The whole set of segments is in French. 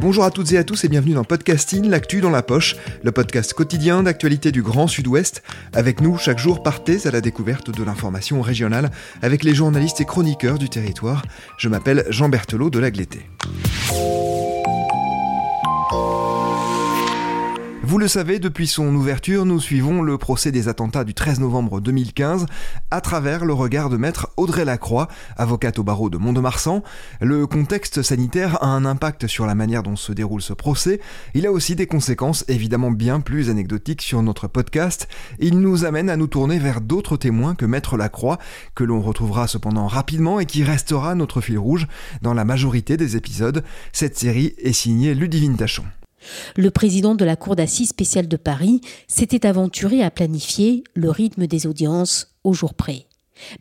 Bonjour à toutes et à tous et bienvenue dans Podcasting, l'actu dans la poche, le podcast quotidien d'actualité du Grand Sud-Ouest. Avec nous, chaque jour, partez à la découverte de l'information régionale avec les journalistes et chroniqueurs du territoire. Je m'appelle Jean Berthelot de Lagleté. Vous le savez, depuis son ouverture, nous suivons le procès des attentats du 13 novembre 2015 à travers le regard de maître Audrey Lacroix, avocate au barreau de Mont-de-Marsan. Le contexte sanitaire a un impact sur la manière dont se déroule ce procès. Il a aussi des conséquences évidemment bien plus anecdotiques sur notre podcast. Il nous amène à nous tourner vers d'autres témoins que maître Lacroix, que l'on retrouvera cependant rapidement et qui restera notre fil rouge dans la majorité des épisodes. Cette série est signée Ludivine Tachon. Le président de la Cour d'assises spéciale de Paris s'était aventuré à planifier le rythme des audiences au jour près.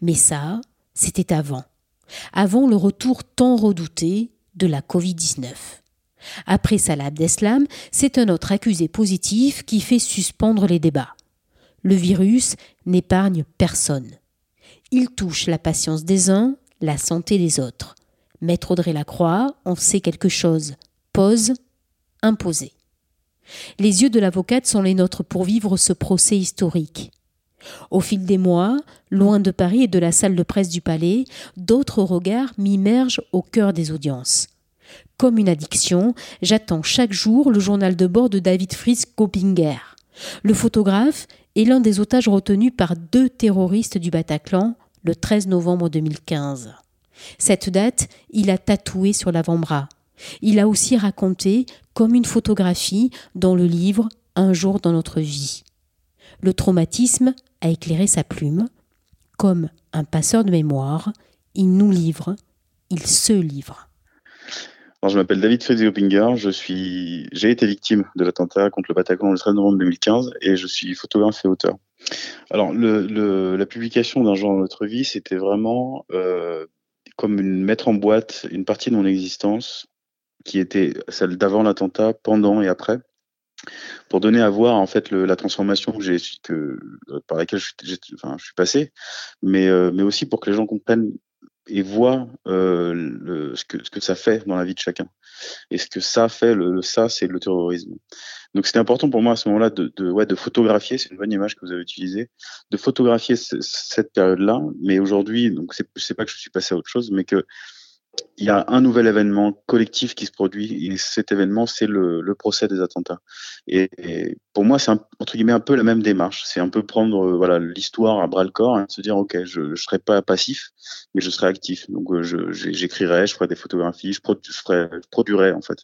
Mais ça, c'était avant. Avant le retour tant redouté de la Covid-19. Après Salah Abdeslam, c'est un autre accusé positif qui fait suspendre les débats. Le virus n'épargne personne. Il touche la patience des uns, la santé des autres. Maître Audrey Lacroix en sait quelque chose. Pose imposé. Les yeux de l'avocate sont les nôtres pour vivre ce procès historique. Au fil des mois, loin de Paris et de la salle de presse du palais, d'autres regards m'immergent au cœur des audiences. Comme une addiction, j'attends chaque jour le journal de bord de David Fritz Kopinger. Le photographe est l'un des otages retenus par deux terroristes du Bataclan le 13 novembre 2015. Cette date, il a tatoué sur l'avant-bras. Il a aussi raconté, comme une photographie, dans le livre Un jour dans notre vie. Le traumatisme a éclairé sa plume. Comme un passeur de mémoire, il nous livre, il se livre. je m'appelle David Freddy Hoppinger, je suis, j'ai été victime de l'attentat contre le Bataclan le 13 novembre 2015 et je suis photographe et auteur. Alors, la publication d'un jour dans notre vie, c'était vraiment euh, comme une, mettre en boîte une partie de mon existence qui était celle d'avant l'attentat, pendant et après, pour donner à voir en fait le, la transformation que j'ai que par laquelle je, enfin, je suis passé, mais euh, mais aussi pour que les gens comprennent et voient euh, le, ce que ce que ça fait dans la vie de chacun. Et ce que ça fait, le, ça, c'est le terrorisme. Donc c'était important pour moi à ce moment-là de, de, ouais, de photographier, c'est une bonne image que vous avez utilisée, de photographier cette période-là. Mais aujourd'hui, donc c'est pas que je suis passé à autre chose, mais que il y a un nouvel événement collectif qui se produit. Et cet événement c'est le, le, procès des attentats. Et, pour moi c'est entre guillemets un peu la même démarche. C'est un peu prendre euh, voilà l'histoire à bras le corps et se dire ok je ne serai pas passif mais je serai actif. Donc euh, j'écrirai je, ferai des photographies je, je, ferai, je produirai en fait.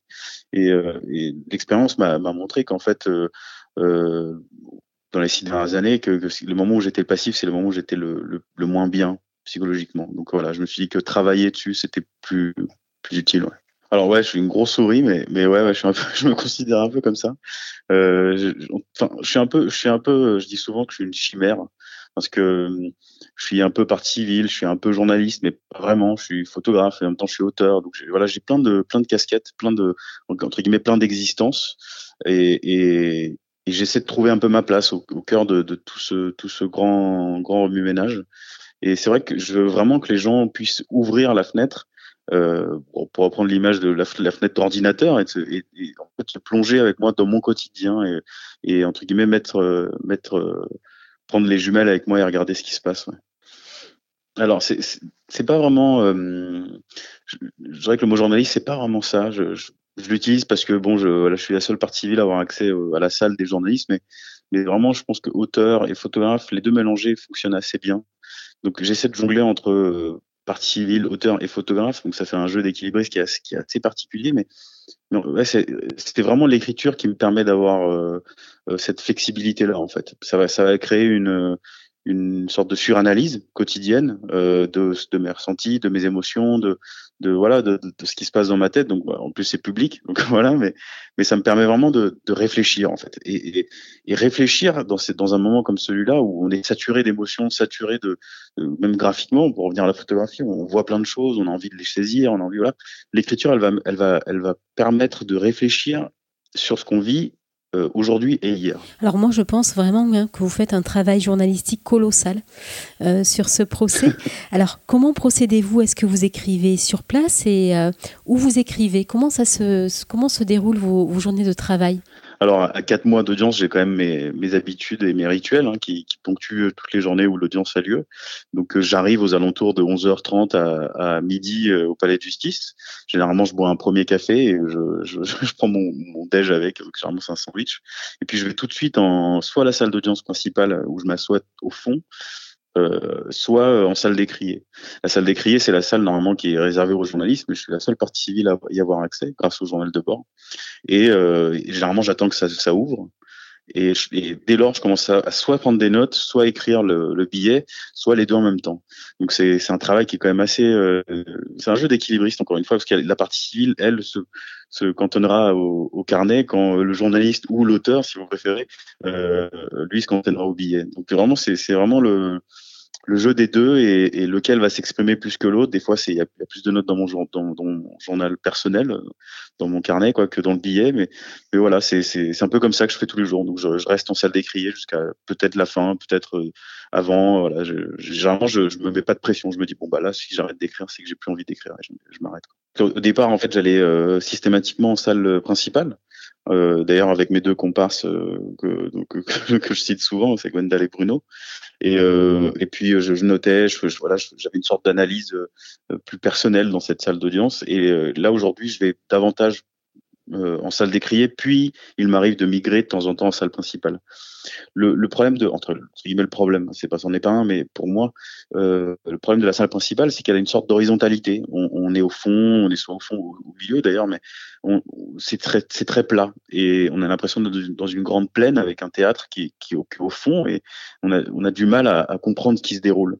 Et, euh, et l'expérience m'a montré qu'en fait euh, dans les six dernières années que, le moment où j'étais passif c'est le moment où j'étais le, le moins bien psychologiquement. Donc voilà, je me suis dit que travailler dessus, c'était plus, plus utile. Alors ouais, je suis une grosse souris, mais mais ouais, je me considère un peu comme ça. Euh, je, je suis un peu, je suis un peu, je dis souvent que je suis une chimère parce que je suis un peu partie civile, je suis un peu journaliste, mais vraiment. Je suis photographe et en même temps je suis auteur. Donc voilà, j'ai plein de plein de casquettes, plein de entre guillemets plein d'existences et, et, j'essaie de trouver un peu ma place au, cœur de, de, tout ce tout ce grand grand remue ménage. Et c'est vrai que je veux vraiment que les gens puissent ouvrir la fenêtre euh, pour reprendre l'image de la, fenêtre d'ordinateur et, et, en fait se plonger avec moi dans mon quotidien et, et entre guillemets mettre euh, mettre euh, prendre les jumelles avec moi et regarder ce qui se passe. Ouais. Alors c'est c'est pas vraiment euh, je, je, dirais que le mot journaliste c'est pas vraiment ça. Je, je, je l'utilise parce que bon je voilà, je suis la seule partie civile à avoir accès à la salle des journalistes mais mais vraiment je pense que auteur et photographe les deux mélangés fonctionnent assez bien donc j'essaie de jongler entre euh, partie civile, auteur et photographe. Donc ça fait un jeu d'équilibriste qui, qui est assez particulier, mais ouais, c'était vraiment l'écriture qui me permet d'avoir euh, euh, cette flexibilité là en fait. Ça va, ça va créer une une sorte de suranalyse quotidienne euh, de, de mes ressentis, de mes émotions, de, de voilà, de, de, ce qui se passe dans ma tête. Donc en plus c'est public, donc voilà, mais mais ça me permet vraiment de, de réfléchir en fait et, et, et réfléchir dans dans un moment comme celui-là où on est saturé d'émotions, saturé de, même graphiquement pour revenir à la photographie, on voit plein de choses, on a envie de les saisir, on a envie voilà. L'écriture, elle va elle va elle va permettre de réfléchir sur ce qu'on vit euh, aujourd'hui et hier. Alors moi, je pense vraiment hein, que vous faites un travail journalistique colossal euh, sur ce procès. Alors, comment procédez-vous? Est-ce que vous écrivez sur place et euh, où vous écrivez? Comment ça se comment se déroulent vos journées de travail? Alors, à quatre mois d'audience, j'ai quand même mes, mes, habitudes et mes rituels hein, qui, qui, ponctuent toutes les journées où l'audience a lieu. Donc, euh, j'arrive aux alentours de 11h30 à, à midi euh, au palais de justice. Généralement, je bois un premier café et je, je, je prends mon, mon, déj avec, donc généralement c'est un sandwich. Et puis, je vais tout de suite en soit à la salle d'audience principale où je m'assois au fond, euh, soit euh, en salle d'écrier. La salle d'écrier, c'est la salle normalement qui est réservée aux journalistes, mais je suis la seule partie civile à y avoir accès grâce au journal de bord. Et, euh, généralement, j'attends que ça, ça ouvre. Et, dès lors, je commence à, soit prendre des notes, soit écrire le, le billet, soit les deux en même temps. Donc c'est un travail qui est quand même assez. Euh, c'est un jeu d'équilibriste encore une fois, parce que la partie civile, elle, se, se cantonnera au, au, carnet quand le journaliste ou l'auteur, si vous préférez, euh, lui se cantonnera au billet. Donc vraiment, c'est vraiment le le jeu des deux et, lequel va s'exprimer plus que l'autre. Des fois, il y, a plus de notes dans mon, dans, dans mon journal personnel, dans mon carnet, quoi, que dans le billet. Mais, mais voilà, c'est c'est un peu comme ça que je fais tous les jours. Donc, je, je reste en salle d'écrier jusqu'à peut-être la fin, peut-être euh, avant. Voilà, je, généralement, je, je me mets pas de pression. Je me dis bon bah là, si j'arrête d'écrire, c'est que j'ai plus envie d'écrire. Je, je m'arrête. Au départ, en fait, j'allais euh, systématiquement en salle principale. Euh, D'ailleurs, avec mes deux comparses euh, que, que, que, je cite souvent, c'est Gwendal et Bruno. Et, euh, et puis, je, je notais, je, voilà, j'avais une sorte d'analyse euh, plus personnelle dans cette salle d'audience. Et euh, là, aujourd'hui, je vais davantage euh, en salle d'écrier, puis il m'arrive de migrer de temps en temps en salle principale. Le, le problème de, entre, guillemets, le problème, c'est pas, c'en est pas un, mais pour moi, euh, le problème de la salle principale, c'est qu'elle a une sorte d'horizontalité. On, on, est au fond, on est soit au fond ou au milieu d'ailleurs, mais c'est très, c'est très plat et on a l'impression d'être dans une grande plaine avec un théâtre qui, qui, est au, fond et on a, on a du mal à, à comprendre ce qui se déroule.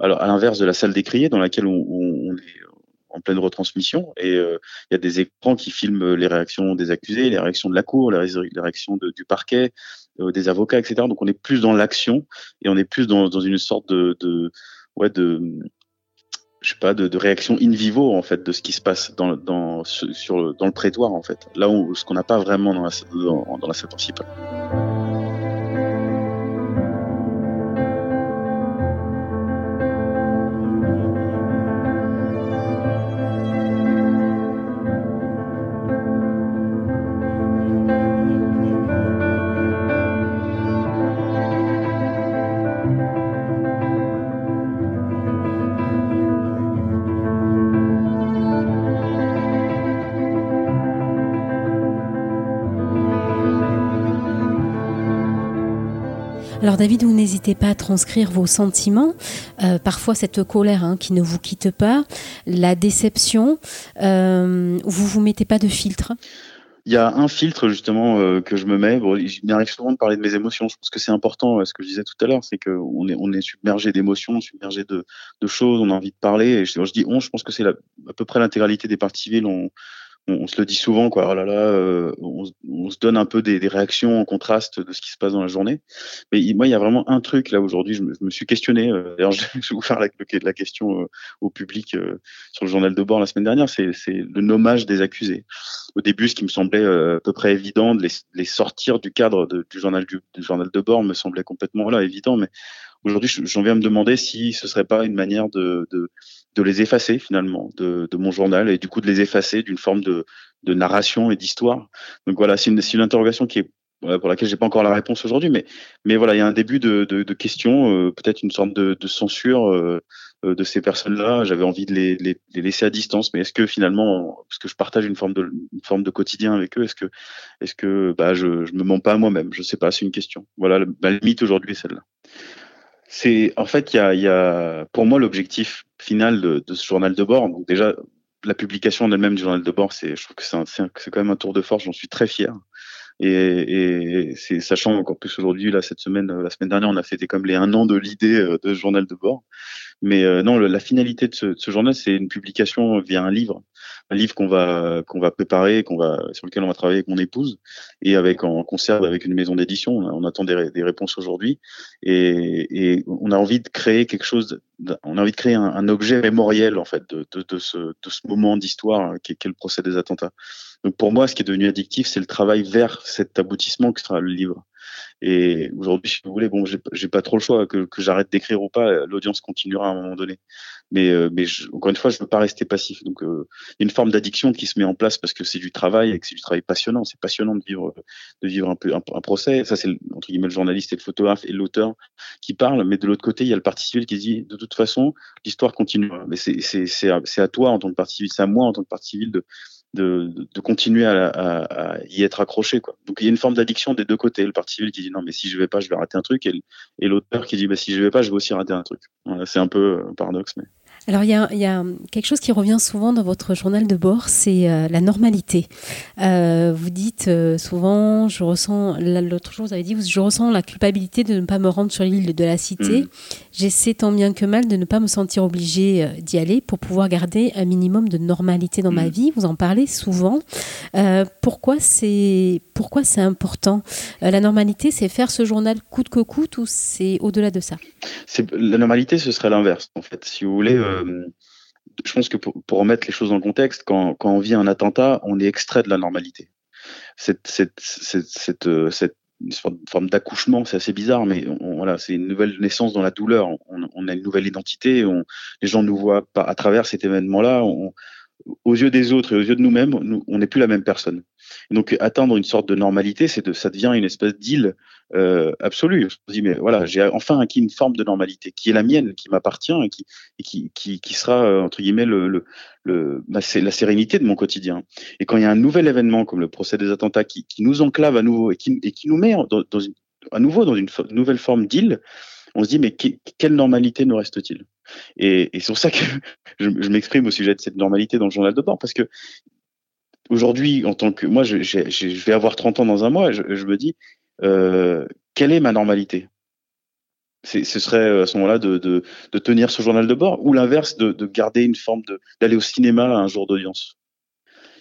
Alors, à l'inverse de la salle d'écrier dans laquelle on, on, est en pleine retransmission et euh, il y a des écrans qui filment les réactions des accusés, les réactions de la cour, les, réactions du parquet, euh, des avocats, etc. Donc on est plus dans l'action et on est plus dans, dans une sorte de, de ouais de je sais pas de, de, réaction in vivo en fait de ce qui se passe dans dans sur dans le prétoire en fait là où ce qu'on n'a pas vraiment dans la dans, dans la salle principale. Alors David, vous n'hésitez pas à transcrire vos sentiments, euh, parfois cette colère hein, qui ne vous quitte pas, la déception, euh, vous vous mettez pas de filtre? Il y a un filtre justement euh, que je me mets. Bon, il souvent de parler de mes émotions. Je pense que c'est important. Ce que je disais tout à l'heure, c'est qu'on est on est submergé d'émotions, submergé de, choses. On a envie de parler. Et je, je dis on. Je pense que c'est à peu près l'intégralité des parties civiles. On, on, se le dit souvent, quoi. Oh là là, euh, on, on, se donne un peu des, des, réactions en contraste de ce qui se passe dans la journée. Mais moi, il y a vraiment un truc là aujourd'hui. Je, je, me suis questionné. Euh, D'ailleurs, je, vais vous faire la, la question euh, au public euh, sur le journal de bord la semaine dernière. C'est le nommage des accusés. Au début, ce qui me semblait euh, à peu près évident de les, les sortir du cadre de, du journal du, du, journal de bord me semblait complètement là évident, mais aujourd'hui, j'en viens à me demander si ce serait pas une manière de, de, de les effacer finalement de, de, mon journal et du coup de les effacer d'une forme de, de narration et d'histoire. Donc voilà, c'est une, une interrogation qui est pour laquelle j'ai pas encore la réponse aujourd'hui, mais mais voilà, il y a un début de, de, de questions, euh, peut-être une sorte de, de censure euh, euh, de ces personnes-là. J'avais envie de les, les, les, laisser à distance, mais est-ce que finalement, parce que je partage une forme de une forme de quotidien avec eux, est-ce que est-ce que bah je je me mens pas à moi-même? Je sais pas, c'est une question. Voilà, ma limite aujourd'hui est celle-là. C'est en fait, il y a, y a, pour moi l'objectif final de, ce journal de bord. Donc déjà, la publication en elle-même du journal de bord, c'est, je trouve que c'est, quand même un tour de force. J'en suis très fier. Et, c'est sachant encore plus aujourd'hui, là, cette semaine, la semaine dernière, on a fêté comme les un an de l'idée de ce journal de bord. Mais euh, non, la finalité de ce, ce journal, c'est une publication via un livre, un livre qu'on va qu'on va préparer, qu'on va sur lequel on va travailler avec mon épouse et avec en concert avec une maison d'édition. On, attend des, des réponses aujourd'hui et, et, on a envie de créer quelque chose. On a envie de créer un, un objet mémoriel en fait de, de, de, ce, de ce moment d'histoire qui est le procès des attentats. Donc pour moi, ce qui est devenu addictif, c'est le travail vers cet aboutissement que sera le livre. Et aujourd'hui, si vous voulez, bon, j'ai pas trop le choix, que, j'arrête d'écrire ou pas, l'audience continuera à un moment donné. Mais, euh, mais encore une fois, je veux pas rester passif. Donc, euh, une forme d'addiction qui se met en place parce que c'est du travail et que c'est du travail passionnant. C'est passionnant de vivre, de vivre un peu un, procès. Ça, c'est entre guillemets le journaliste et le photographe et l'auteur qui parlent. Mais de l'autre côté, il y a le parti civil qui dit, de toute façon, l'histoire continue. Mais c'est à toi en tant que parti civil, c'est à moi en tant que parti civil de de, de continuer à, à, à, y être accroché. Quoi. Donc il y a une forme d'addiction des deux côtés. Le parti civil qui dit non, mais si je vais pas, je vais rater un truc, et, l'auteur qui dit bah, si je vais pas, je vais aussi rater un truc. Voilà, c'est un peu un paradoxe. Mais... Alors il y, a, il y, a, quelque chose qui revient souvent dans votre journal de bord, c'est euh, la normalité. Euh, vous dites euh, souvent, je ressens, l'autre jour vous avez dit, je ressens la culpabilité de ne pas me rendre sur l'île de la Cité. Mm. J'essaie tant bien que mal de ne pas me sentir obligée d'y aller pour pouvoir garder un minimum de normalité dans ma mm. vie. Vous en parlez souvent. pourquoi c'est pourquoi c'est important? La normalité, c'est faire ce journal coûte que coûte ou c'est au-delà de ça? La normalité, ce serait l'inverse en fait. Si vous voulez je pense que pour, remettre les choses dans le contexte, quand, on vit un attentat, on est extrait de la normalité. Cette, cette, cette, euh, forme d'accouchement, c'est assez bizarre, mais voilà, c'est une nouvelle naissance dans la douleur. On, a une nouvelle identité. les gens nous voient à travers cet événement-là. Aux yeux des autres et aux yeux de nous-mêmes, on n'est plus la même personne donc atteindre une sorte de normalité, c'est de, ça devient une espèce d'île euh, absolue. On se dit mais voilà, j'ai enfin acquis une forme de normalité qui est la mienne, qui m'appartient et qui, et qui, qui, qui, sera euh, entre guillemets le, le, le bah, c'est la sérénité de mon quotidien. Et quand il y a un nouvel événement comme le procès des attentats qui, qui nous enclave à nouveau et qui, et qui nous met dans une, à nouveau dans une nouvelle forme d'île, on se dit mais quelle normalité nous reste-t-il? Et, c'est pour ça que je, m'exprime au sujet de cette normalité dans le journal de bord parce que aujourd'hui, en tant que moi, je, vais avoir 30 ans dans un mois, je, je me dis, euh, quelle est ma normalité? Ce serait euh, à ce moment-là de, tenir ce journal de bord, ou l'inverse, de, de, garder une forme d'aller au cinéma un jour d'audience?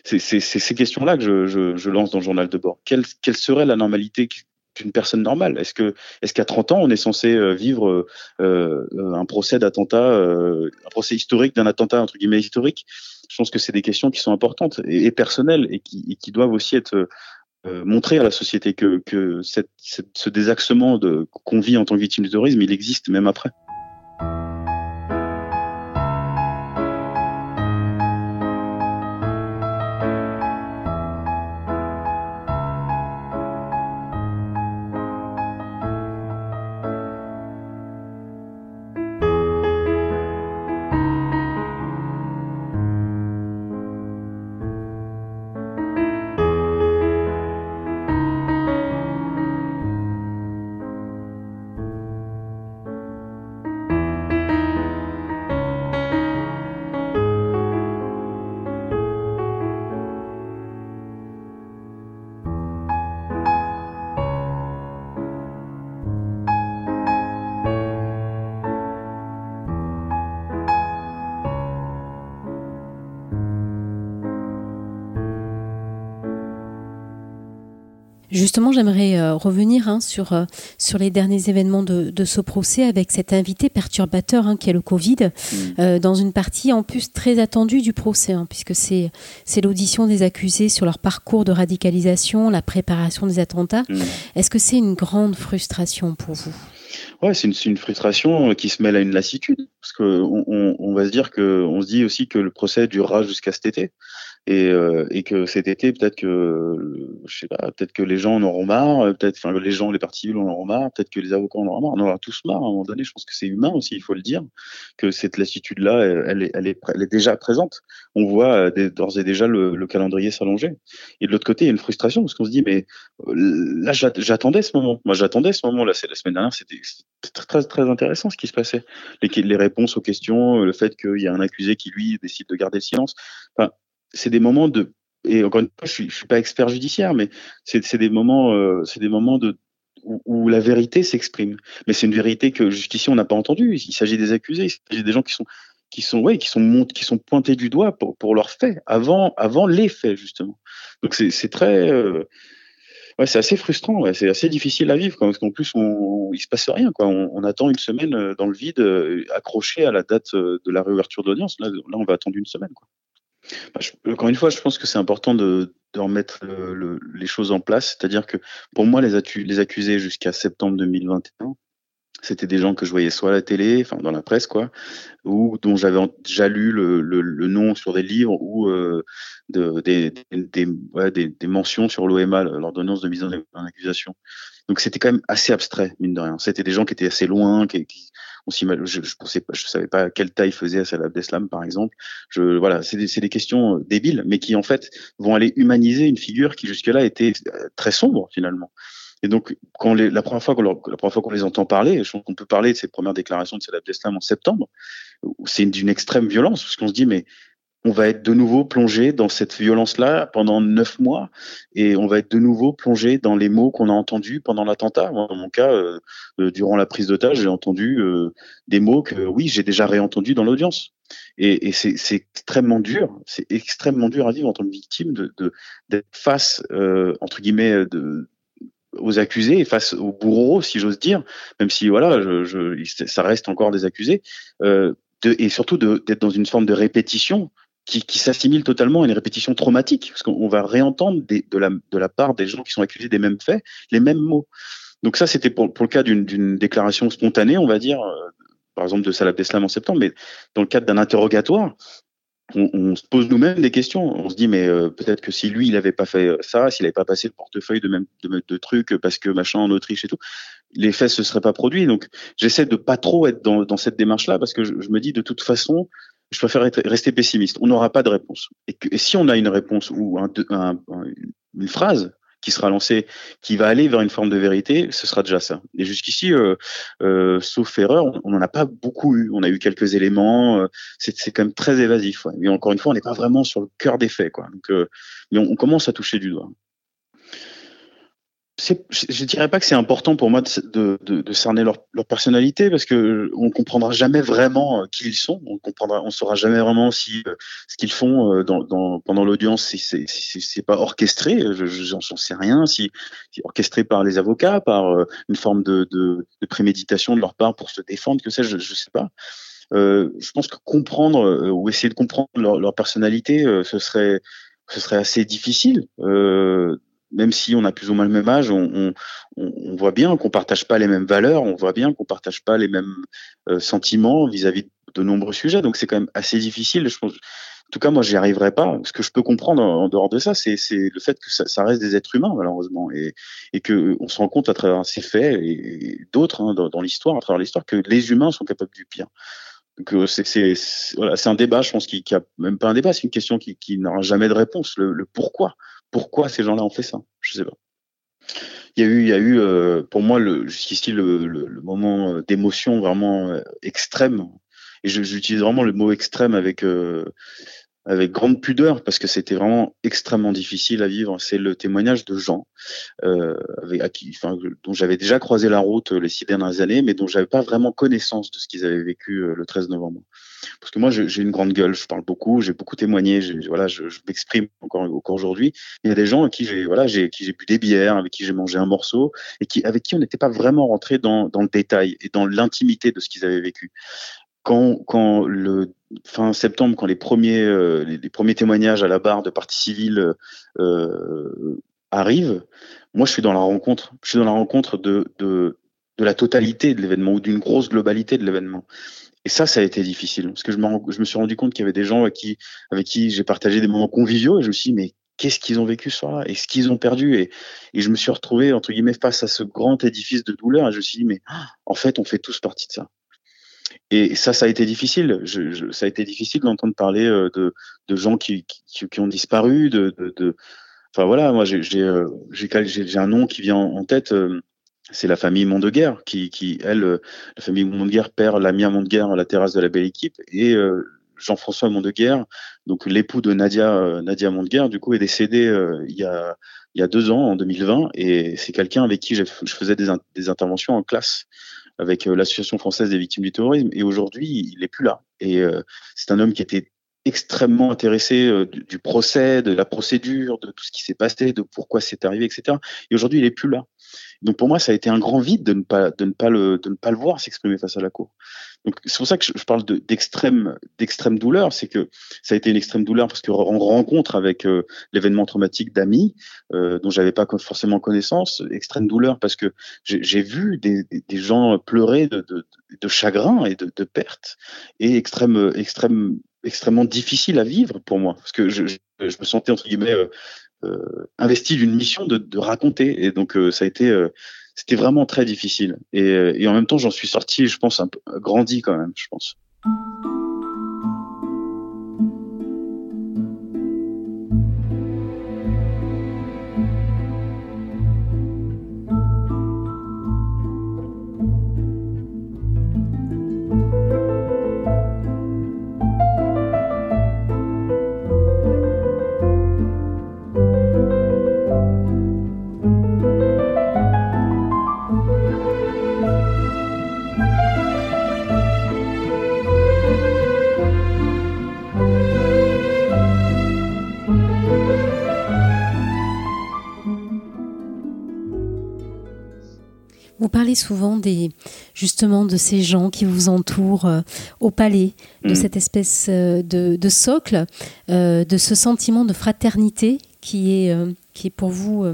C'est ces questions-là que je, lance dans le journal de bord. Quelle serait la normalité d'une personne normale Est-ce que, est-ce qu'à 30 ans, on est censé euh, vivre euh, un procès d'attentat, euh, un procès historique d'un attentat entre guillemets historique? Je pense que c'est des questions qui sont importantes et, personnelles et qui, doivent aussi être euh, montrées à la société que, ce désaxement qu'on vit en tant que victime du terrorisme, il existe même après. Justement, j'aimerais euh, revenir hein, sur, euh, sur les derniers événements de, de, ce procès avec cet invité perturbateur hein, qui est le Covid, mm. euh, dans une partie en plus très attendue du procès, hein, puisque c'est l'audition des accusés sur leur parcours de radicalisation, la préparation des attentats. Mm. Est-ce que c'est une grande frustration pour vous? Ouais, c'est une, une, frustration qui se mêle à une lassitude, parce qu'on on, on va se dire que on se dit aussi que le procès durera jusqu'à cet été et, euh, et que cet été peut-être que je sais pas peut-être que les gens en auront marre peut-être enfin les gens les partis en auront marre peut-être que les avocats en auront marre. On aura tous marre à un moment donné je pense que c'est humain aussi il faut le dire que cette lassitude là elle est, elle est, elle est déjà présente. On voit euh, d'ores et déjà le, le calendrier s'allonger. Et de l'autre côté il y a une frustration parce qu'on se dit mais euh, là j'attendais ce moment. Moi j'attendais ce moment là c'est la semaine dernière c'était très très intéressant ce qui se passait. Les, les réponses aux questions le fait qu'il y a un accusé qui lui décide de garder le silence c'est des moments de et encore une fois, je suis, suis pas expert judiciaire, mais c'est des moments, euh, c'est des moments de où, la vérité s'exprime. Mais c'est une vérité que jusqu'ici on n'a pas entendue. Il s'agit des accusés, il s'agit des gens qui sont qui sont ouais, qui sont qui sont pointés du doigt pour pour leurs faits avant avant les faits justement. Donc c'est très euh, ouais, c'est assez frustrant, c'est assez difficile à vivre parce qu'en plus on, il se passe rien quoi. On, on, attend une semaine euh, dans le vide accroché à la date de la réouverture d'audience. Là, là on va attendre une semaine quoi. Bah, encore une fois, je pense que c'est important de, remettre le, les choses en place. C'est-à-dire que pour moi, les, accusés jusqu'à septembre 2021, c'était des gens que je voyais soit à la télé, enfin dans la presse quoi, ou dont j'avais déjà lu le, nom sur des livres ou euh, des, des, mentions sur l'OMA, l'ordonnance de mise en, accusation. Donc c'était quand même assez abstrait mine de rien. C'était des gens qui étaient assez loin, qui, qui on je, je pensais pas, je savais pas quelle taille faisait Salah Abdeslam par exemple. Je voilà, c'est des, des questions euh, débiles, mais qui en fait vont aller humaniser une figure qui jusque-là était euh, très sombre finalement. Et donc, quand les, la première fois qu'on la première fois qu'on les entend parler, je pense qu'on peut parler de ces premières déclarations de Salah Abdeslam en septembre, c'est d'une extrême violence, parce qu'on se dit, mais on va être de nouveau plongé dans cette violence-là pendant neuf mois, et on va être de nouveau plongé dans les mots qu'on a entendus pendant l'attentat. Dans mon cas, euh, euh, durant la prise d'otage, j'ai entendu euh, des mots que, oui, j'ai déjà réentendus dans l'audience. Et, c'est extrêmement dur, c'est extrêmement dur à vivre en tant que victime d'être face, entre guillemets, aux accusés et face aux bourreaux, si j'ose dire, même si voilà, ça reste encore des accusés, et surtout d'être dans une forme de répétition qui, qui s'assimile totalement à une répétition traumatique, parce qu'on va réentendre des, de, la, de la part des gens qui sont accusés des mêmes faits les mêmes mots. Donc ça, c'était pour, pour le cas d'une déclaration spontanée, on va dire, euh, par exemple de Salah Abdeslam en septembre, mais dans le cadre d'un interrogatoire, on, se pose nous-mêmes des questions. On se dit, mais euh, peut-être que si lui, il n'avait pas fait ça, s'il n'avait pas passé le portefeuille de même de, de, trucs parce que machin en Autriche et tout, les faits se seraient pas produits. Donc, j'essaie de pas trop être dans, dans cette démarche-là parce que je, me dis, de toute façon, je préfère rester pessimiste. On n'aura pas de réponse. Et, si on a une réponse ou un, un, une phrase, qui sera lancé, qui va aller vers une forme de vérité, ce sera déjà ça. Et jusqu'ici, euh, euh, sauf erreur, on n'en a pas beaucoup eu. On a eu quelques éléments. Euh, c'est quand même très évasif. Mais encore une fois, on n'est pas vraiment sur le cœur des faits. Quoi. Donc, euh, mais on, commence à toucher du doigt je dirais pas que c'est important pour moi de, cerner leur, personnalité parce que on comprendra jamais vraiment euh, qui ils sont. On comprendra, on saura jamais vraiment si euh, ce qu'ils font euh, pendant l'audience, si c'est pas orchestré. Je j'en sais rien. Si, si orchestré par les avocats, par une forme de, préméditation de leur part pour se défendre, que sais-je, je sais pas. Euh, je pense que comprendre ou essayer de comprendre leur, personnalité, ce serait assez difficile. Euh, même si on a plus ou moins le même âge, on, voit bien qu'on partage pas les mêmes valeurs, on voit bien qu'on partage pas les mêmes euh, sentiments vis-à-vis de nombreux sujets. Donc c'est quand même assez difficile. En tout cas, moi, j'y arriverai pas. Ce que je peux comprendre en, dehors de ça, c'est le fait que ça, reste des êtres humains, malheureusement, et, et que on se rend compte à travers ces faits et, d'autres hein, dans, l'histoire, à travers l'histoire, que les humains sont capables du pire. Euh, c'est un débat, je pense, qui, qui a même pas un débat, c'est une question qui, n'aura jamais de réponse. Le pourquoi pourquoi ces gens-là ont fait ça Je sais pas. Il y a eu, euh, pour moi jusqu'ici le, moment euh, d'émotion vraiment euh, extrême. Et j'utilise vraiment le mot extrême avec grande pudeur parce que c'était vraiment extrêmement difficile à vivre. C'est le témoignage de gens dont j'avais déjà croisé la route les six dernières années, mais dont j'avais pas vraiment connaissance de ce qu'ils avaient vécu le 13 novembre. Parce que moi, j'ai une grande gueule, je parle beaucoup, j'ai beaucoup témoigné, voilà, je, m'exprime encore, aujourd'hui. Il y a des gens avec qui j'ai voilà, j'ai bu des bières, avec qui j'ai mangé un morceau, et qui avec qui on n'était pas vraiment rentré dans, le détail et dans l'intimité de ce qu'ils avaient vécu. Quand, le fin septembre, quand les premiers euh, les, premiers témoignages à la barre de partie civile euh, arrivent, moi je suis dans la rencontre, je suis dans la rencontre de la totalité de l'événement ou d'une grosse globalité de l'événement. Et ça, ça a été difficile parce que je me, je me suis rendu compte qu'il y avait des gens avec qui, avec qui j'ai partagé des moments conviviaux et je me suis dit, mais qu'est-ce qu'ils ont vécu ce soir-là? Et ce qu'ils ont perdu et, et, je me suis retrouvé entre guillemets face à ce grand édifice de douleur et je me suis dit mais en fait on fait tous partie de ça. Et ça ça a été difficile. Ça a été difficile d'entendre parler euh, de, de gens qui, qui, ont disparu de, de, enfin voilà moi euh, j'ai un nom qui vient en tête euh, c'est la famille Mondeguerre qui, qui, elle, euh, la famille Mondeguerre perd la Mondeguerre à la terrasse de la belle équipe et euh, Jean-François Mondeguerre, donc l'époux de Nadia, Nadia Mondeguerre, du coup, est décédé il y a il y a deux ans, en 2020, et c'est quelqu'un avec qui je faisais des, des, interventions en classe avec l'Association française des victimes du terrorisme. Et aujourd'hui, il n'est plus là. Et c'est un homme qui était extrêmement intéressé euh, du, procès, de la procédure, de tout ce qui s'est passé, de pourquoi c'est arrivé, etc. Et aujourd'hui, il est plus là. Donc pour moi, ça a été un grand vide de ne pas de ne pas le de ne pas le voir s'exprimer face à la cour. Donc c'est pour ça que je, parle d'extrême douleur, c'est que ça a été une extrême douleur parce que en rencontre avec euh, l'événement traumatique d'amis euh, dont j'avais pas forcément connaissance, extrême douleur parce que j'ai vu des, des, gens pleurer de, de, de chagrin et de, de perte et extrême extrême extrêmement difficile à vivre pour moi, parce que je, me sentais entre guillemets euh, euh, investi d'une mission de, raconter, et donc euh, ça a été, c'était vraiment très difficile. Et, et en même temps, j'en suis sorti, je pense, un grandi quand même, je pense. Souvent des, justement de ces gens qui vous entourent euh, au palais, de mm. cette espèce euh, de, socle, euh, de ce sentiment de fraternité qui est, qui est pour vous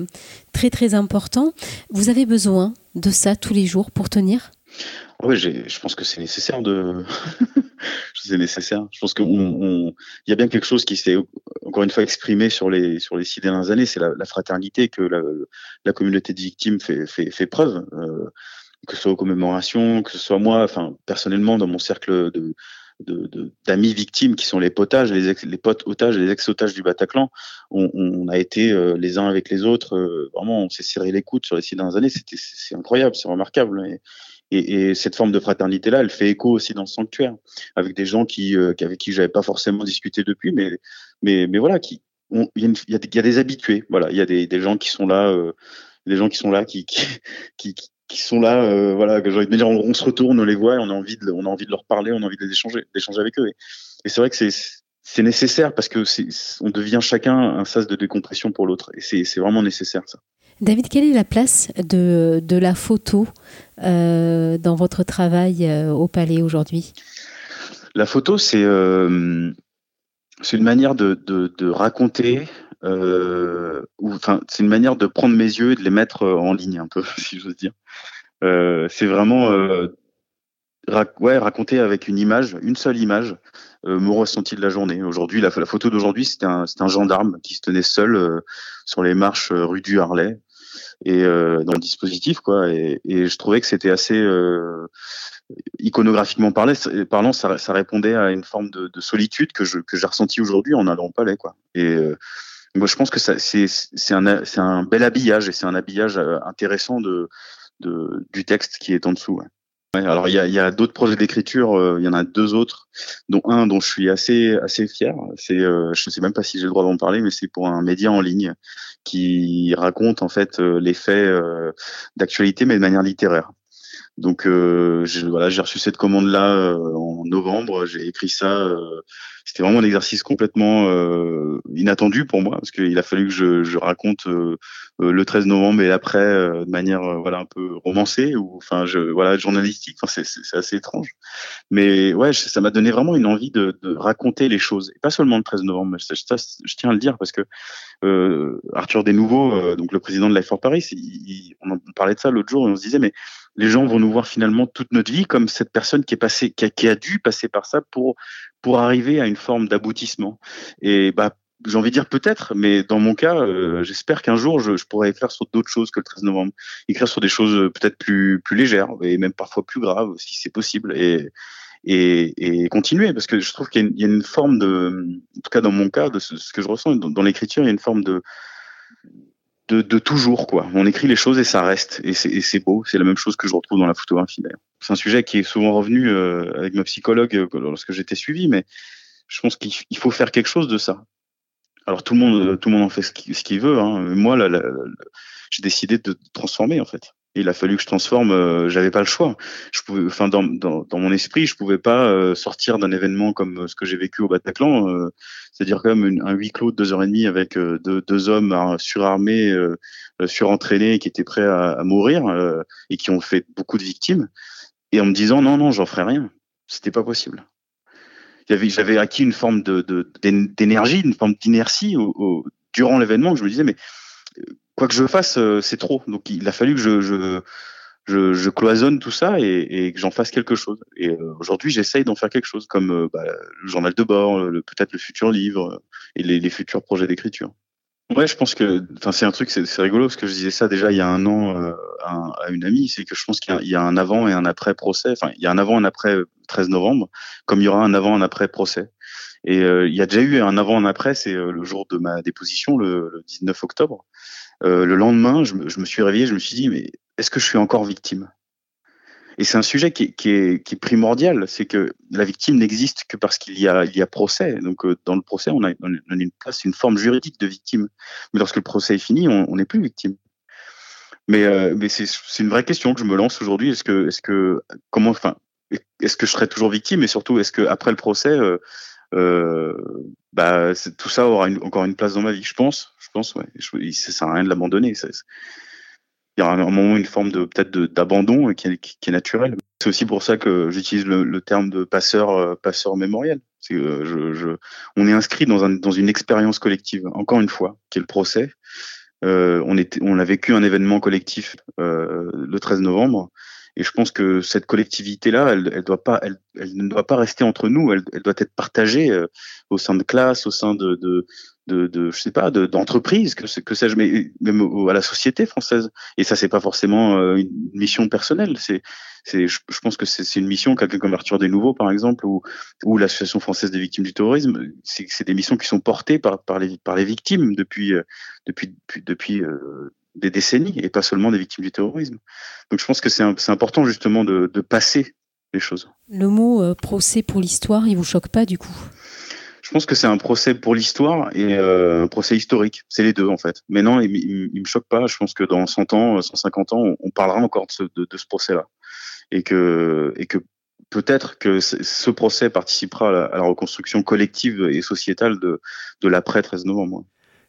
très très important. Vous avez besoin de ça tous les jours pour tenir? Oui, je pense que c'est nécessaire de. c'est nécessaire. Je pense qu'il y a bien quelque chose qui s'est encore une fois exprimé sur les sur les six dernières années, c'est la, fraternité que la, communauté de victimes fait, fait, preuve. Euh, que ce soit aux commémorations, que ce soit moi, enfin personnellement dans mon cercle de d'amis victimes qui sont les potages, les, les potes otages, les ex-otages du Bataclan, on, a été euh, les uns avec les autres, euh, vraiment on s'est serré les coudes sur les six dernières années, c'était c'est incroyable, c'est remarquable. Et, cette forme de fraternité-là, elle fait écho aussi dans le sanctuaire, avec des gens qui, euh, avec qui j'avais pas forcément discuté depuis, mais, mais, mais voilà, qui, il y, a des habitués, voilà, il y a des, gens qui sont là, euh, des gens qui sont là, qui, qui, qui, qui sont là, euh, voilà, on, se retourne, on les voit, on a envie de, on a envie de leur parler, on a envie de les échanger, d'échanger avec eux. Et, c'est vrai que c'est, c'est nécessaire parce que on devient chacun un sas de décompression pour l'autre, et c'est vraiment nécessaire ça. David, quelle est la place de, la photo euh, dans votre travail euh, au Palais aujourd'hui? La photo, c'est euh, c'est une manière de, raconter, enfin, c'est une manière de prendre mes yeux et de les mettre en ligne un peu, si j'ose dire. c'est vraiment ouais, raconter avec une image, une seule image, mon ressenti de la journée. Aujourd'hui, la, la, photo d'aujourd'hui, c'était un, un, gendarme qui se tenait seul sur les marches rue du Harley et euh, dans le dispositif quoi. Et, et je trouvais que c'était assez euh, iconographiquement parlant, parlant ça, ça, répondait à une forme de, de solitude que je que j'ai ressenti aujourd'hui en allant au palais quoi. Et euh, moi je pense que c'est c'est un c'est un bel habillage et c'est un habillage euh, intéressant de, de du texte qui est en dessous ouais alors il y a, y a d'autres projets d'écriture, euh, il y en a deux autres, dont un dont je suis assez assez fier. C'est, euh, je ne sais même pas si j'ai le droit d'en parler, mais c'est pour un média en ligne qui raconte en fait euh, les faits d'actualité, mais de manière littéraire. Donc je, voilà, j'ai reçu cette commande là en novembre. J'ai écrit ça. C'était vraiment un exercice complètement inattendu pour moi parce qu'il a fallu que je, je raconte euh, le 13 novembre et après euh, de manière euh, voilà un peu romancée ou enfin je voilà journalistique. Enfin, c'est assez étrange. Mais ouais ça m'a donné vraiment une envie de, raconter les choses. Et pas seulement le 13 novembre ça, je tiens à le dire parce que euh, Arthur Desnouveaux donc le président de Life for Paris on parlait de ça l'autre jour et on se disait mais les gens vont nous voir finalement toute notre vie comme cette personne qui est passée a, qui a dû passer par ça pour pour arriver à une forme d'aboutissement. Et bah j'ai envie de dire peut-être, mais dans mon cas, euh, j'espère qu'un jour je, je, pourrai écrire sur d'autres choses que le 13 novembre, écrire sur des choses euh, peut-être plus plus légères et même parfois plus graves si c'est possible et, et et continuer parce que je trouve qu'il y, y, a une forme de, en tout cas dans mon cas, de ce, que je ressens dans, l'écriture, il y a une forme de de, de, toujours quoi. On écrit les choses et ça reste et c'est beau. C'est la même chose que je retrouve dans la photographie d'ailleurs. C'est un sujet qui est souvent revenu euh, avec ma psychologue lorsque j'étais suivi, mais Je pense qu'il faut faire quelque chose de ça. Alors tout le monde, tout le monde en fait ce qu'il veut. Hein. Moi, j'ai décidé de transformer en fait. il a fallu que je transforme. Euh, j'avais pas le choix. Je pouvais, enfin, dans, mon esprit, je pouvais pas euh, sortir d'un événement comme ce que j'ai vécu au Bataclan, euh, c'est-à-dire quand même un huis clos de deux heures et demie avec deux, deux, hommes surarmés, surentraînés, qui étaient prêts à, à mourir et qui ont fait beaucoup de victimes. Et en me disant non, non, j'en ferai rien. C'était pas possible j'avais acquis une forme d'énergie, une forme d'inertie durant l'événement. Je me disais mais euh, quoi que je fasse, euh, c'est trop. Donc il a fallu que je, cloisonne tout ça et, que j'en fasse quelque chose. Et euh, aujourd'hui, j'essaye d'en faire quelque chose, comme bah, le journal de bord, peut-être le futur livre et les futurs projets d'écriture. Ouais, je pense que, c'est un truc, c'est rigolo parce que je disais ça déjà il y a un an euh, à, une amie, c'est que je pense qu'il y, a un avant et un après procès. Enfin, il y a un avant et un après 13 novembre, comme il y aura un avant et un après procès. Et euh, il y a déjà eu un avant et un après, c'est euh, le jour de ma déposition, le, 19 octobre. le lendemain, je, je, me suis réveillé, je me suis dit, mais est-ce que je suis encore victime? Et c'est un sujet qui est, primordial, c'est que la victime n'existe que parce qu'il y a, procès. Donc euh, dans le procès, on a, une place, une forme juridique de victime. Mais lorsque le procès est fini, on n'est plus victime. Mais, euh, c'est une vraie question que je me lance aujourd'hui. Est-ce que, comment, enfin, est-ce que je serai toujours victime? Et surtout, est-ce que après le procès, euh, bah, tout ça aura encore une place dans ma vie? Je pense, je pense, ouais. Ça sert à rien de l'abandonner il y a un moment une forme de peut-être d'abandon qui, qui, est naturel. C'est aussi pour ça que j'utilise le, le, terme de passeur euh, passeur mémoriel. C'est euh, je, je, on est inscrit dans, un, dans une expérience collective. Encore une fois, qui est le procès. Euh, on, était, on a vécu un événement collectif euh, le 13 novembre. Et je pense que cette collectivité-là, elle, elle, elle, elle, ne doit pas rester entre nous. Elle, elle doit être partagée euh, au sein de classes, au sein de, de, de, de je sais pas, d'entreprises, que, que sais-je, mais même à la société française. Et ça, c'est pas forcément euh, une mission personnelle. C'est, c'est, je, pense que c'est une mission, quelqu'un comme Arthur des Nouveaux, par exemple, ou, ou l'Association française des victimes du terrorisme. C'est des missions qui sont portées par, par, les, par les victimes depuis, euh, depuis, depuis, depuis euh, des décennies, et pas seulement des victimes du terrorisme. Donc, je pense que c'est important justement de, de passer les choses. Le mot procès pour l'histoire, il vous choque pas du coup? Pense que c'est un procès pour l'histoire et euh, un procès historique. C'est les deux en fait. Mais non, il, il, me choque pas. Je pense que dans 100 ans, 150 ans, on, parlera encore de ce, de, ce procès-là et que et que peut-être que ce procès participera à la, à la, reconstruction collective et sociétale de, de l'après 13 novembre.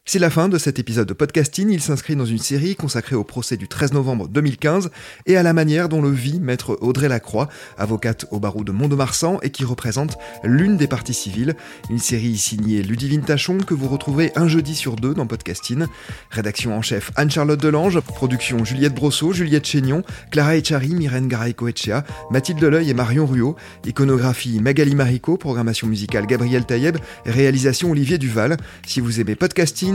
C'est la fin de cet épisode de podcasting. Il s'inscrit dans une série consacrée au procès du 13 novembre 2015 et à la manière dont le vit maître Audrey Lacroix, avocate au barreau de Mont-de-Marsan et qui représente l'une des parties civiles. Une série signée Ludivine Tachon que vous retrouvez un jeudi sur deux dans podcasting. Rédaction en chef Anne-Charlotte Delange, production Juliette Brosseau, Juliette Chénion, Clara Echari, Myrène Garay-Coetchea, Mathilde Deleuil et Marion Ruot, iconographie Magali Marico, programmation musicale Gabriel Taïeb, réalisation Olivier Duval. Si vous aimez podcasting,